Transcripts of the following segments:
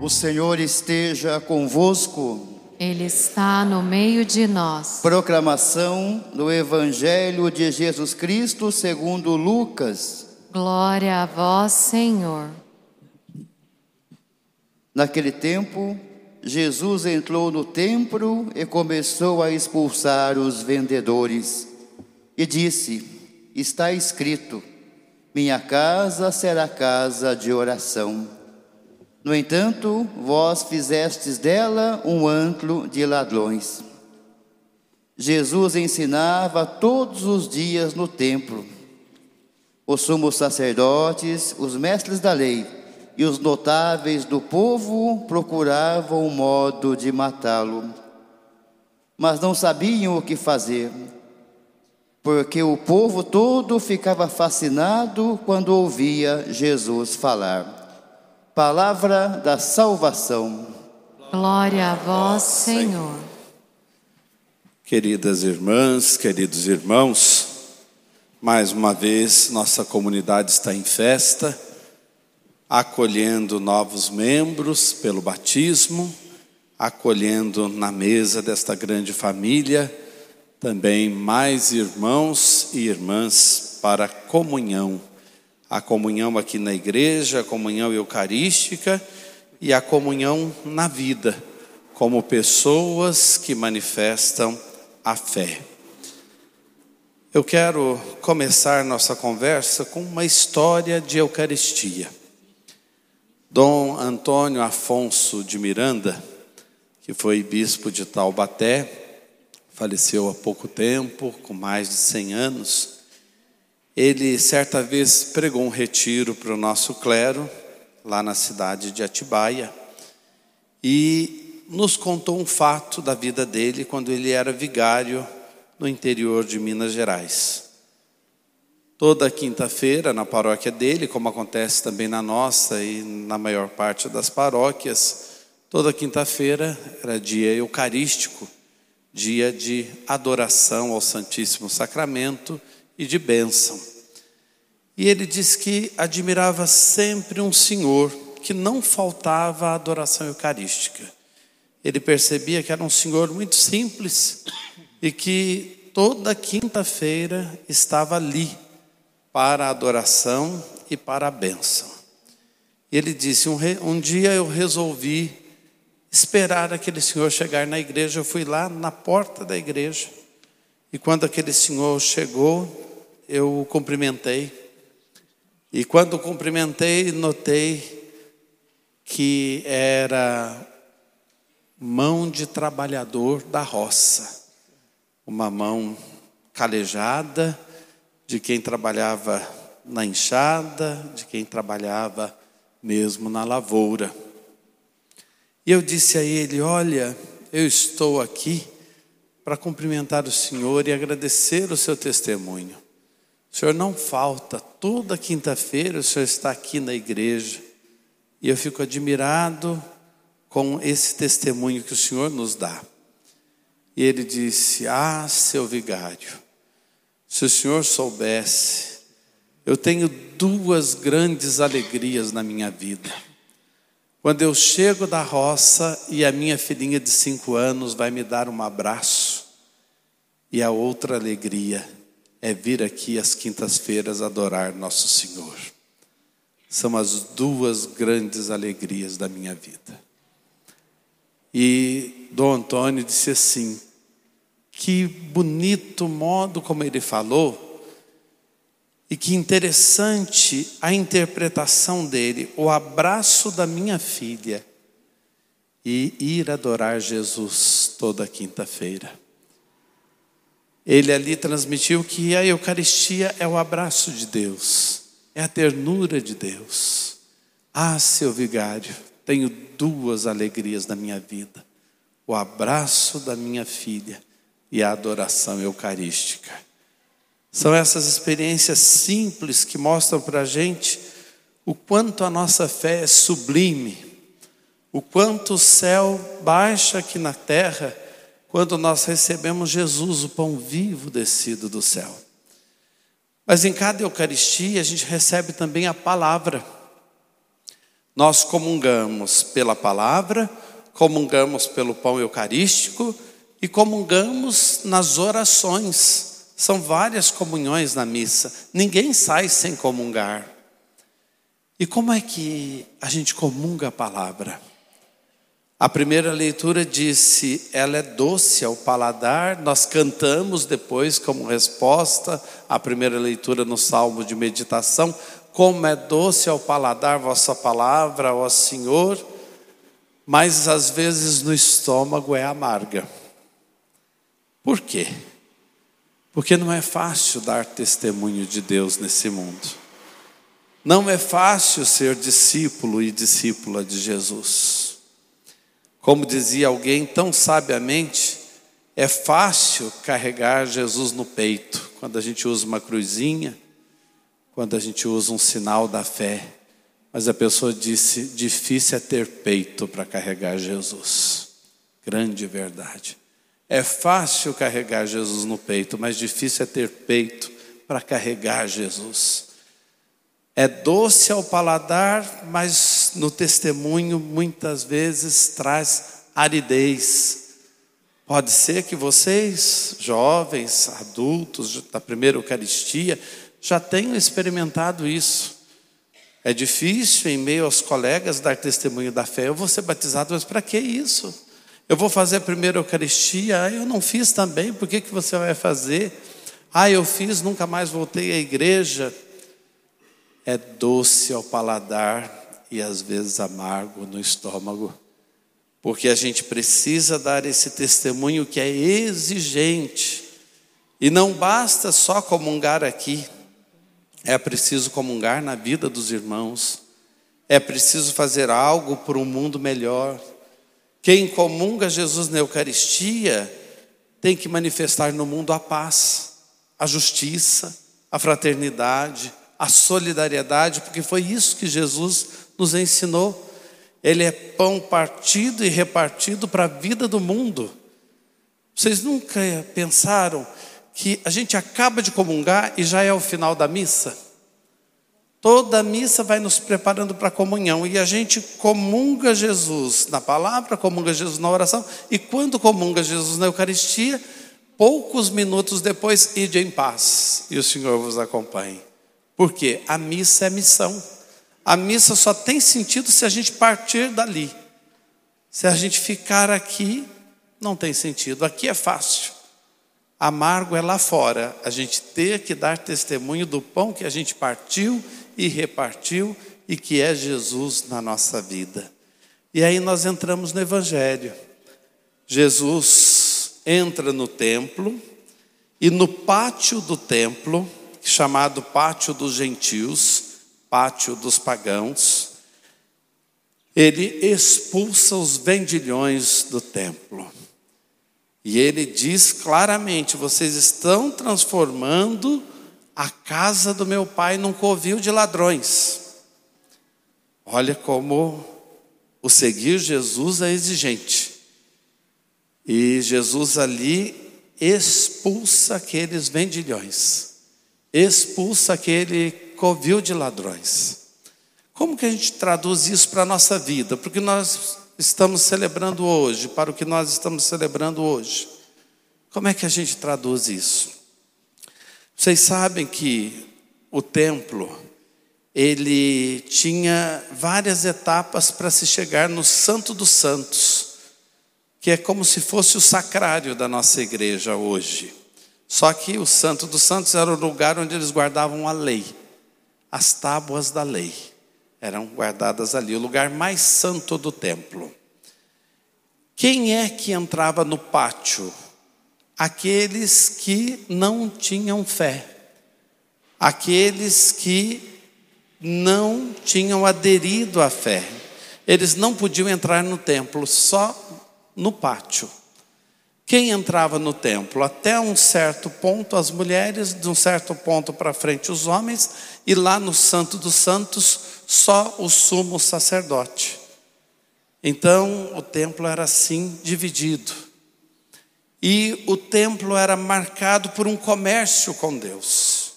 O Senhor esteja convosco. Ele está no meio de nós. Proclamação do Evangelho de Jesus Cristo segundo Lucas. Glória a vós, Senhor. Naquele tempo, Jesus entrou no templo e começou a expulsar os vendedores. E disse: Está escrito: Minha casa será casa de oração. No entanto, vós fizestes dela um antro de ladrões. Jesus ensinava todos os dias no templo. Os sumos sacerdotes, os mestres da lei e os notáveis do povo procuravam um modo de matá-lo, mas não sabiam o que fazer, porque o povo todo ficava fascinado quando ouvia Jesus falar. Palavra da salvação. Glória a vós, Senhor. Queridas irmãs, queridos irmãos, mais uma vez nossa comunidade está em festa, acolhendo novos membros pelo batismo, acolhendo na mesa desta grande família também mais irmãos e irmãs para a comunhão a comunhão aqui na igreja, a comunhão eucarística e a comunhão na vida, como pessoas que manifestam a fé. Eu quero começar nossa conversa com uma história de Eucaristia. Dom Antônio Afonso de Miranda, que foi bispo de Taubaté, faleceu há pouco tempo, com mais de 100 anos ele certa vez pregou um retiro para o nosso clero, lá na cidade de Atibaia, e nos contou um fato da vida dele quando ele era vigário no interior de Minas Gerais. Toda quinta-feira, na paróquia dele, como acontece também na nossa e na maior parte das paróquias, toda quinta-feira era dia eucarístico, dia de adoração ao Santíssimo Sacramento e de bênção. E ele diz que admirava sempre um senhor que não faltava a adoração eucarística. Ele percebia que era um senhor muito simples e que toda quinta-feira estava ali para a adoração e para a bênção. E ele disse: um, um dia eu resolvi esperar aquele senhor chegar na igreja. Eu fui lá na porta da igreja e quando aquele senhor chegou, eu o cumprimentei. E quando o cumprimentei, notei que era mão de trabalhador da roça, uma mão calejada de quem trabalhava na enxada, de quem trabalhava mesmo na lavoura. E eu disse a ele: Olha, eu estou aqui para cumprimentar o Senhor e agradecer o seu testemunho. O Senhor não falta, toda quinta-feira o Senhor está aqui na igreja. E eu fico admirado com esse testemunho que o Senhor nos dá. E ele disse: Ah, seu vigário, se o Senhor soubesse, eu tenho duas grandes alegrias na minha vida. Quando eu chego da roça e a minha filhinha de cinco anos vai me dar um abraço, e a outra alegria é vir aqui às quintas-feiras adorar Nosso Senhor. São as duas grandes alegrias da minha vida. E Dom Antônio disse assim: que bonito modo como ele falou, e que interessante a interpretação dele, o abraço da minha filha e ir adorar Jesus toda quinta-feira. Ele ali transmitiu que a Eucaristia é o abraço de Deus, é a ternura de Deus. Ah, seu vigário, tenho duas alegrias na minha vida: o abraço da minha filha e a adoração eucarística. São essas experiências simples que mostram para a gente o quanto a nossa fé é sublime, o quanto o céu baixa aqui na terra quando nós recebemos Jesus, o pão vivo descido do céu. Mas em cada Eucaristia a gente recebe também a palavra. Nós comungamos pela palavra, comungamos pelo pão eucarístico e comungamos nas orações. São várias comunhões na missa. Ninguém sai sem comungar. E como é que a gente comunga a palavra? A primeira leitura disse: ela é doce ao paladar. Nós cantamos depois, como resposta à primeira leitura no salmo de meditação: Como é doce ao paladar vossa palavra, ó Senhor, mas às vezes no estômago é amarga. Por quê? Porque não é fácil dar testemunho de Deus nesse mundo. Não é fácil ser discípulo e discípula de Jesus. Como dizia alguém tão sabiamente, é fácil carregar Jesus no peito quando a gente usa uma cruzinha, quando a gente usa um sinal da fé. Mas a pessoa disse: difícil é ter peito para carregar Jesus. Grande verdade. É fácil carregar Jesus no peito, mas difícil é ter peito para carregar Jesus. É doce ao paladar, mas no testemunho muitas vezes traz aridez. Pode ser que vocês, jovens, adultos da primeira Eucaristia, já tenham experimentado isso. É difícil, em meio aos colegas, dar testemunho da fé. Eu vou ser batizado, mas para que isso? Eu vou fazer a primeira Eucaristia, ah, eu não fiz também, por que, que você vai fazer? Ah, eu fiz, nunca mais voltei à igreja é doce ao paladar e às vezes amargo no estômago, porque a gente precisa dar esse testemunho que é exigente, e não basta só comungar aqui, é preciso comungar na vida dos irmãos, é preciso fazer algo por um mundo melhor. Quem comunga Jesus na Eucaristia tem que manifestar no mundo a paz, a justiça, a fraternidade, a solidariedade, porque foi isso que Jesus nos ensinou. Ele é pão partido e repartido para a vida do mundo. Vocês nunca pensaram que a gente acaba de comungar e já é o final da missa? Toda missa vai nos preparando para a comunhão e a gente comunga Jesus na palavra, comunga Jesus na oração e quando comunga Jesus na Eucaristia, poucos minutos depois, ide em paz e o Senhor vos acompanhe. Porque a missa é missão. A missa só tem sentido se a gente partir dali. Se a gente ficar aqui, não tem sentido. Aqui é fácil. Amargo é lá fora. A gente ter que dar testemunho do pão que a gente partiu e repartiu e que é Jesus na nossa vida. E aí nós entramos no Evangelho. Jesus entra no templo e no pátio do templo chamado Pátio dos Gentios, Pátio dos Pagãos, ele expulsa os vendilhões do templo. E ele diz claramente: vocês estão transformando a casa do meu pai num covil de ladrões. Olha como o seguir Jesus é exigente. E Jesus ali expulsa aqueles vendilhões expulsa aquele covil de ladrões. Como que a gente traduz isso para a nossa vida? Porque nós estamos celebrando hoje, para o que nós estamos celebrando hoje. Como é que a gente traduz isso? Vocês sabem que o templo, ele tinha várias etapas para se chegar no Santo dos Santos, que é como se fosse o sacrário da nossa igreja hoje. Só que o Santo dos Santos era o lugar onde eles guardavam a lei, as tábuas da lei eram guardadas ali, o lugar mais santo do templo. Quem é que entrava no pátio? Aqueles que não tinham fé, aqueles que não tinham aderido à fé. Eles não podiam entrar no templo, só no pátio. Quem entrava no templo? Até um certo ponto as mulheres, de um certo ponto para frente os homens, e lá no Santo dos Santos só o sumo sacerdote. Então o templo era assim dividido. E o templo era marcado por um comércio com Deus,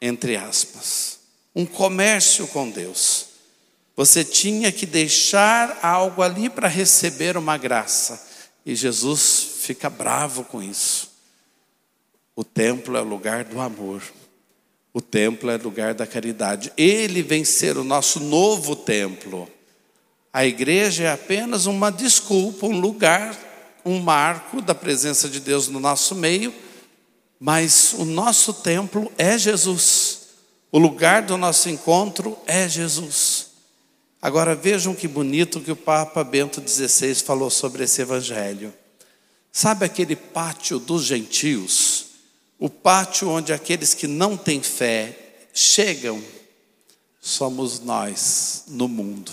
entre aspas. Um comércio com Deus. Você tinha que deixar algo ali para receber uma graça. E Jesus fica bravo com isso. O templo é o lugar do amor. O templo é o lugar da caridade. Ele vem ser o nosso novo templo. A igreja é apenas uma desculpa, um lugar, um marco da presença de Deus no nosso meio, mas o nosso templo é Jesus. O lugar do nosso encontro é Jesus. Agora vejam que bonito que o Papa Bento XVI falou sobre esse evangelho. Sabe aquele pátio dos gentios? O pátio onde aqueles que não têm fé chegam? Somos nós no mundo.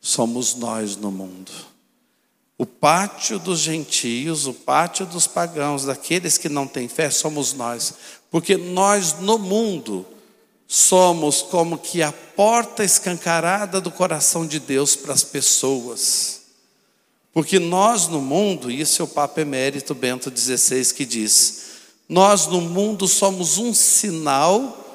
Somos nós no mundo. O pátio dos gentios, o pátio dos pagãos, daqueles que não têm fé, somos nós. Porque nós no mundo somos como que a porta escancarada do coração de Deus para as pessoas. Porque nós no mundo, isso é o Papa Emérito Bento XVI que diz, nós no mundo somos um sinal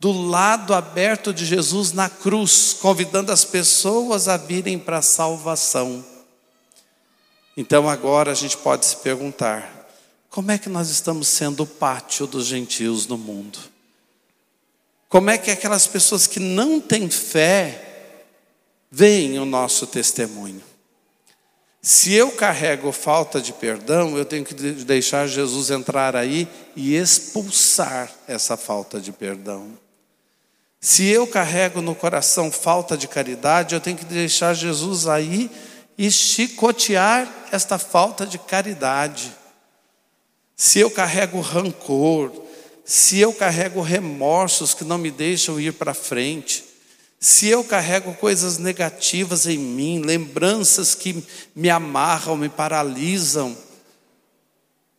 do lado aberto de Jesus na cruz, convidando as pessoas a virem para a salvação. Então agora a gente pode se perguntar: como é que nós estamos sendo o pátio dos gentios no mundo? Como é que aquelas pessoas que não têm fé veem o nosso testemunho? Se eu carrego falta de perdão, eu tenho que deixar Jesus entrar aí e expulsar essa falta de perdão. Se eu carrego no coração falta de caridade, eu tenho que deixar Jesus aí e chicotear esta falta de caridade. Se eu carrego rancor, se eu carrego remorsos que não me deixam ir para frente, se eu carrego coisas negativas em mim, lembranças que me amarram, me paralisam,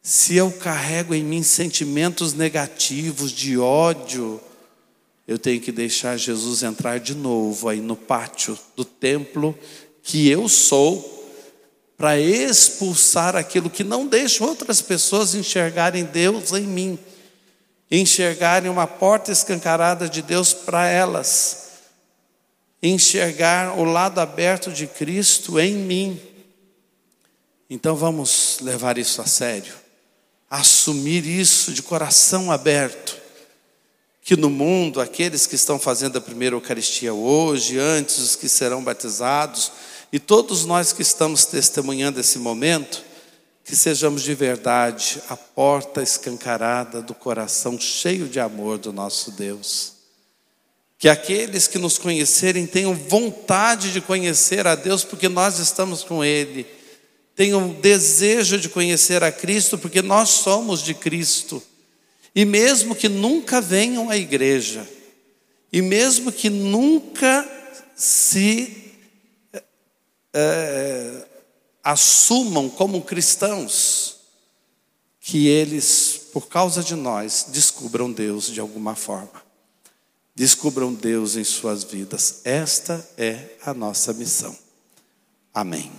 se eu carrego em mim sentimentos negativos de ódio, eu tenho que deixar Jesus entrar de novo aí no pátio do templo que eu sou, para expulsar aquilo que não deixa outras pessoas enxergarem Deus em mim enxergarem uma porta escancarada de Deus para elas, enxergar o lado aberto de Cristo em mim. Então vamos levar isso a sério, assumir isso de coração aberto. Que no mundo, aqueles que estão fazendo a primeira Eucaristia hoje, antes os que serão batizados, e todos nós que estamos testemunhando esse momento, que sejamos de verdade a porta escancarada do coração cheio de amor do nosso Deus. Que aqueles que nos conhecerem tenham vontade de conhecer a Deus, porque nós estamos com Ele. Tenham desejo de conhecer a Cristo, porque nós somos de Cristo. E mesmo que nunca venham à igreja, e mesmo que nunca se é, assumam como cristãos que eles, por causa de nós, descubram Deus de alguma forma. Descubram Deus em suas vidas. Esta é a nossa missão. Amém.